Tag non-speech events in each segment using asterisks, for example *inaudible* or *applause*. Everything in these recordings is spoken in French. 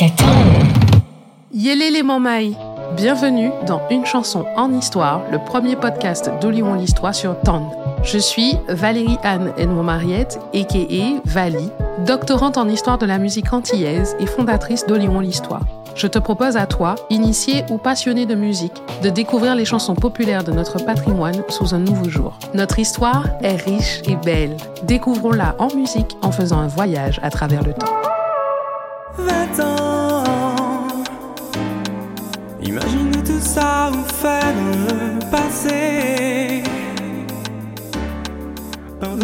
like a tongue. Yélé les Mamaï Bienvenue dans Une chanson en histoire, le premier podcast d'Olion l'Histoire sur TON. Je suis Valérie Anne Edmond Mariette, a.k.a. Vali, doctorante en histoire de la musique antillaise et fondatrice d'Olion l'Histoire. Je te propose à toi, initié ou passionné de musique, de découvrir les chansons populaires de notre patrimoine sous un nouveau jour. Notre histoire est riche et belle. Découvrons-la en musique en faisant un voyage à travers le temps. Ça vous fait.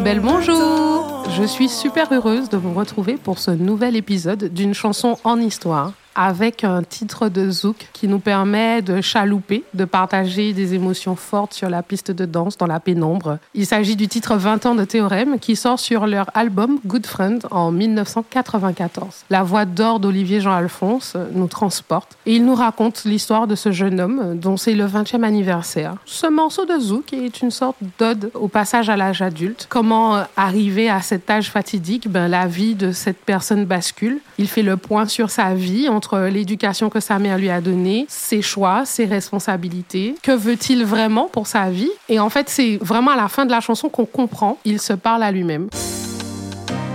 Belle bonjour Je suis super heureuse de vous retrouver pour ce nouvel épisode d'une chanson en histoire avec un titre de zouk qui nous permet de chalouper, de partager des émotions fortes sur la piste de danse dans la pénombre. Il s'agit du titre 20 ans de Théorème qui sort sur leur album Good Friend en 1994. La voix d'or d'Olivier Jean-Alphonse nous transporte et il nous raconte l'histoire de ce jeune homme dont c'est le 20e anniversaire. Ce morceau de zouk est une sorte d'ode au passage à l'âge adulte. Comment arriver à cet âge fatidique ben, La vie de cette personne bascule. Il fait le point sur sa vie l'éducation que sa mère lui a donnée, ses choix, ses responsabilités. Que veut-il vraiment pour sa vie? Et en fait, c'est vraiment à la fin de la chanson qu'on comprend. Il se parle à lui-même.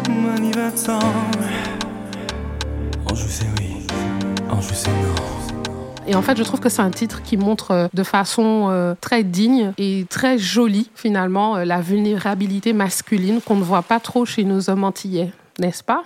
Mani 20 ans. Anjou c'est oui, Anjou c'est non? Et en fait, je trouve que c'est un titre qui montre euh, de façon euh, très digne et très jolie, finalement, euh, la vulnérabilité masculine qu'on ne voit pas trop chez nos hommes antillais, n'est-ce pas?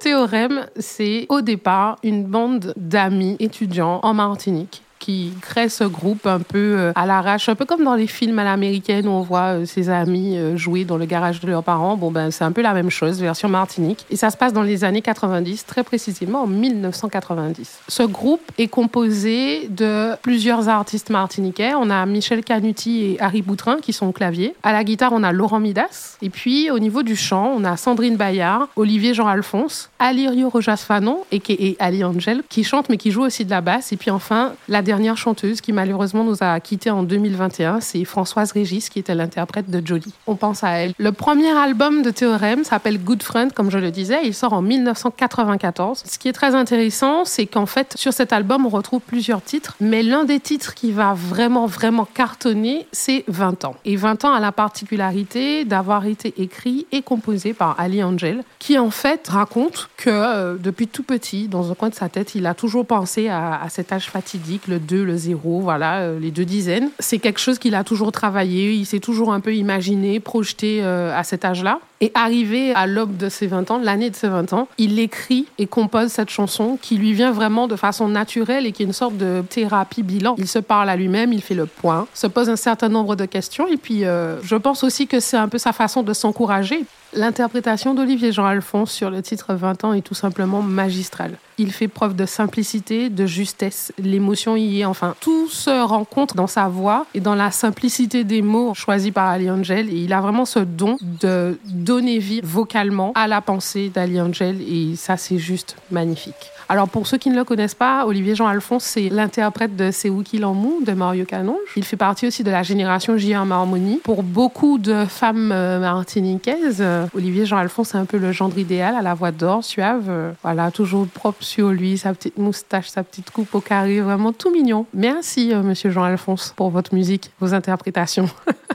Théorème, c'est au départ une bande d'amis étudiants en Martinique qui crée ce groupe un peu euh, à l'arrache, un peu comme dans les films à l'américaine où on voit euh, ses amis euh, jouer dans le garage de leurs parents. Bon, ben, c'est un peu la même chose, version Martinique. Et ça se passe dans les années 90, très précisément en 1990. Ce groupe est composé de plusieurs artistes martiniquais. On a Michel Canuti et Harry Boutrin qui sont au clavier. À la guitare, on a Laurent Midas. Et puis, au niveau du chant, on a Sandrine Bayard, Olivier Jean-Alphonse, Alirio Rojas Fanon, et Ali Angel, qui chante mais qui joue aussi de la basse. Et puis enfin, la dernière chanteuse qui malheureusement nous a quittés en 2021, c'est Françoise Régis qui était l'interprète de Jolie. On pense à elle. Le premier album de Théorème s'appelle Good Friend, comme je le disais. Il sort en 1994. Ce qui est très intéressant, c'est qu'en fait, sur cet album, on retrouve plusieurs titres, mais l'un des titres qui va vraiment, vraiment cartonner, c'est 20 ans. Et 20 ans a la particularité d'avoir été écrit et composé par Ali Angel, qui en fait raconte que euh, depuis tout petit, dans un coin de sa tête, il a toujours pensé à, à cet âge fatidique, le le 2, le 0, voilà, euh, les deux dizaines. C'est quelque chose qu'il a toujours travaillé, il s'est toujours un peu imaginé, projeté euh, à cet âge-là. Et arrivé à l'aube de ses 20 ans, l'année de ses 20 ans, il écrit et compose cette chanson qui lui vient vraiment de façon naturelle et qui est une sorte de thérapie bilan. Il se parle à lui-même, il fait le point, se pose un certain nombre de questions et puis euh, je pense aussi que c'est un peu sa façon de s'encourager. L'interprétation d'Olivier Jean-Alphonse sur le titre 20 ans est tout simplement magistrale. Il fait preuve de simplicité, de justesse, l'émotion y est, enfin, tout se rencontre dans sa voix et dans la simplicité des mots choisis par Ali Angel et il a vraiment ce don de donner vie vocalement à la pensée d'Ali Angel et ça c'est juste magnifique. Alors pour ceux qui ne le connaissent pas, Olivier Jean-Alphonse, c'est l'interprète de C'est où qu'il en mou de Mario Canonge. Il fait partie aussi de la génération J.R. Harmonie. Pour beaucoup de femmes euh, martiniquaises, euh, Olivier Jean-Alphonse c'est un peu le gendre idéal à la voix d'or, suave, euh, voilà, toujours propre sur lui, sa petite moustache, sa petite coupe au carré, vraiment tout mignon. Merci monsieur Jean-Alphonse pour votre musique, vos interprétations. *laughs*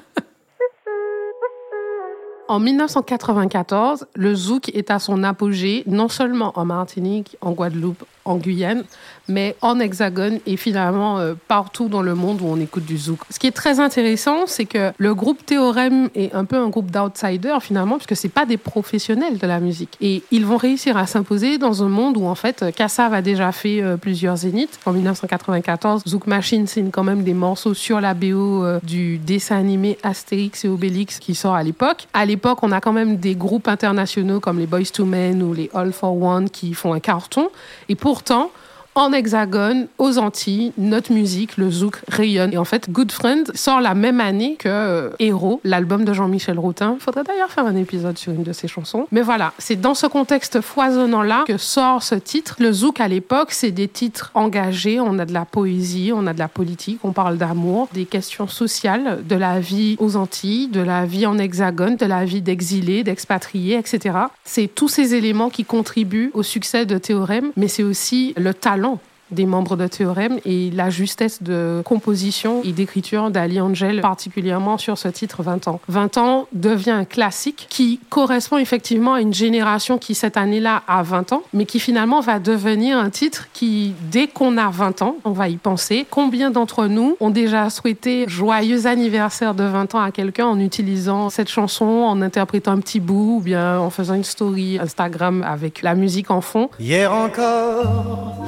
En 1994, le zouk est à son apogée, non seulement en Martinique, en Guadeloupe, en Guyane, mais en Hexagone et finalement euh, partout dans le monde où on écoute du zouk. Ce qui est très intéressant, c'est que le groupe Théorème est un peu un groupe d'outsiders finalement, puisque c'est pas des professionnels de la musique. Et ils vont réussir à s'imposer dans un monde où en fait Kassav a déjà fait euh, plusieurs zéniths. En 1994, Zouk Machine signe quand même des morceaux sur la BO euh, du dessin animé Astérix et Obélix qui sort à l'époque. À l'époque, on a quand même des groupes internationaux comme les Boys to Men ou les All for One qui font un carton. Et pourtant, en hexagone, aux Antilles, notre musique, le zouk, rayonne. Et en fait, Good Friend sort la même année que euh, Héros, l'album de Jean-Michel Routin. Faudrait d'ailleurs faire un épisode sur une de ses chansons. Mais voilà, c'est dans ce contexte foisonnant-là que sort ce titre. Le zouk à l'époque, c'est des titres engagés. On a de la poésie, on a de la politique, on parle d'amour, des questions sociales, de la vie aux Antilles, de la vie en hexagone, de la vie d'exilés, d'expatriés, etc. C'est tous ces éléments qui contribuent au succès de Théorème, mais c'est aussi le talent des membres de Théorème et la justesse de composition et d'écriture d'Ali Angel, particulièrement sur ce titre 20 ans. 20 ans devient un classique qui correspond effectivement à une génération qui cette année-là a 20 ans, mais qui finalement va devenir un titre qui, dès qu'on a 20 ans, on va y penser. Combien d'entre nous ont déjà souhaité joyeux anniversaire de 20 ans à quelqu'un en utilisant cette chanson, en interprétant un petit bout ou bien en faisant une story Instagram avec la musique en fond? Hier encore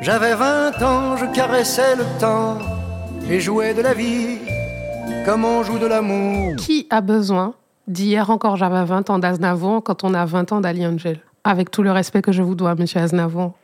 j'avais 20 ans, je caressais le temps et jouais de la vie comme on joue de l'amour. Qui a besoin d'hier encore? J'avais 20 ans d'Aznavour quand on a 20 ans d'Ali Angel Avec tout le respect que je vous dois, monsieur Aznavour.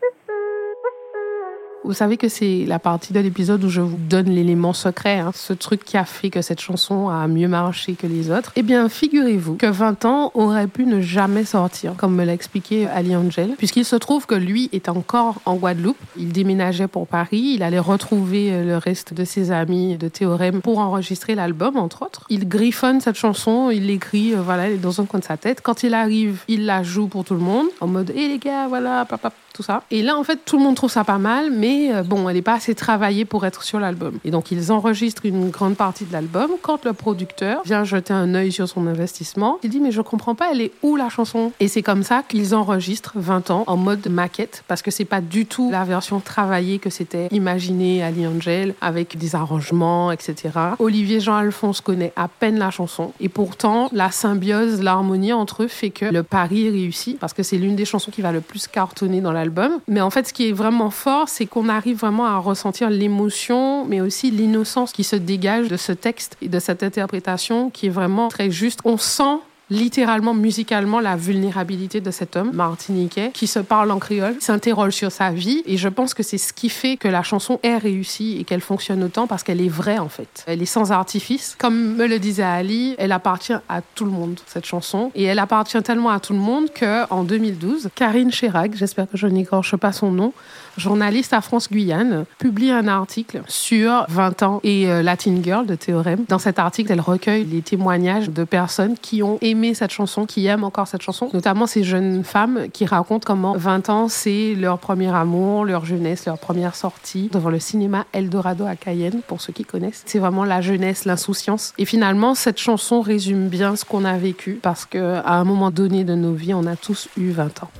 Vous savez que c'est la partie de l'épisode où je vous donne l'élément secret, hein, ce truc qui a fait que cette chanson a mieux marché que les autres. Eh bien, figurez-vous que 20 ans aurait pu ne jamais sortir, comme me l'a expliqué Ali Angel, puisqu'il se trouve que lui est encore en Guadeloupe. Il déménageait pour Paris, il allait retrouver euh, le reste de ses amis de Théorème pour enregistrer l'album, entre autres. Il griffonne cette chanson, il l'écrit, euh, voilà, elle dans un coin de sa tête. Quand il arrive, il la joue pour tout le monde, en mode, hé les gars, voilà, papa, ça. Et là, en fait, tout le monde trouve ça pas mal, mais euh, bon, elle n'est pas assez travaillée pour être sur l'album. Et donc, ils enregistrent une grande partie de l'album. Quand le producteur vient jeter un œil sur son investissement, il dit, mais je comprends pas, elle est où la chanson? Et c'est comme ça qu'ils enregistrent 20 ans en mode maquette, parce que c'est pas du tout la version travaillée que c'était imaginé Ali Angel, avec des arrangements, etc. Olivier Jean-Alphonse connaît à peine la chanson. Et pourtant, la symbiose, l'harmonie entre eux fait que le pari est réussi, parce que c'est l'une des chansons qui va le plus cartonner dans la mais en fait, ce qui est vraiment fort, c'est qu'on arrive vraiment à ressentir l'émotion, mais aussi l'innocence qui se dégage de ce texte et de cette interprétation qui est vraiment très juste. On sent littéralement musicalement la vulnérabilité de cet homme martiniquais qui se parle en créole, s'interroge sur sa vie et je pense que c'est ce qui fait que la chanson est réussie et qu'elle fonctionne autant parce qu'elle est vraie en fait. Elle est sans artifice. Comme me le disait Ali, elle appartient à tout le monde cette chanson et elle appartient tellement à tout le monde que en 2012, Karine Chirac, j'espère que je n'écorche pas son nom, journaliste à France Guyane, publie un article sur 20 ans et euh, Latin Girl de Théorème. Dans cet article, elle recueille les témoignages de personnes qui ont aimé cette chanson, qui aiment encore cette chanson, notamment ces jeunes femmes qui racontent comment 20 ans, c'est leur premier amour, leur jeunesse, leur première sortie devant le cinéma Eldorado à Cayenne, pour ceux qui connaissent. C'est vraiment la jeunesse, l'insouciance. Et finalement, cette chanson résume bien ce qu'on a vécu parce qu'à un moment donné de nos vies, on a tous eu 20 ans.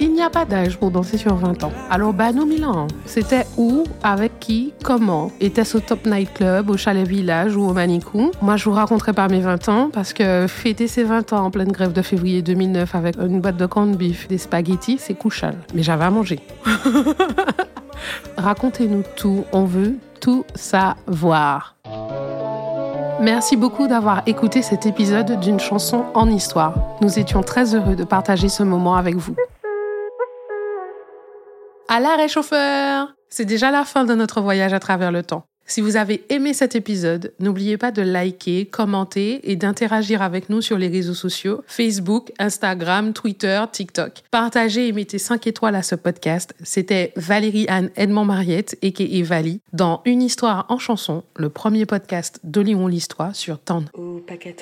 Il n'y a pas d'âge pour danser sur 20 ans. Alors, Bano Milan, c'était où, avec qui, comment Était-ce au Top Night Club, au Chalet Village ou au Manicou? Moi, je vous raconterai pas mes 20 ans parce que fêter ses 20 ans en pleine grève de février 2009 avec une boîte de corned beef, des spaghettis, c'est couchal. Mais j'avais à manger. *laughs* Racontez-nous tout, on veut tout savoir. Merci beaucoup d'avoir écouté cet épisode d'une chanson en histoire. Nous étions très heureux de partager ce moment avec vous. À l'arrêt chauffeur C'est déjà la fin de notre voyage à travers le temps. Si vous avez aimé cet épisode, n'oubliez pas de liker, commenter et d'interagir avec nous sur les réseaux sociaux Facebook, Instagram, Twitter, TikTok. Partagez et mettez 5 étoiles à ce podcast. C'était Valérie Anne Edmond Mariette, et Vali, dans Une histoire en chanson, le premier podcast de l'Histoire sur Tan. Au paquet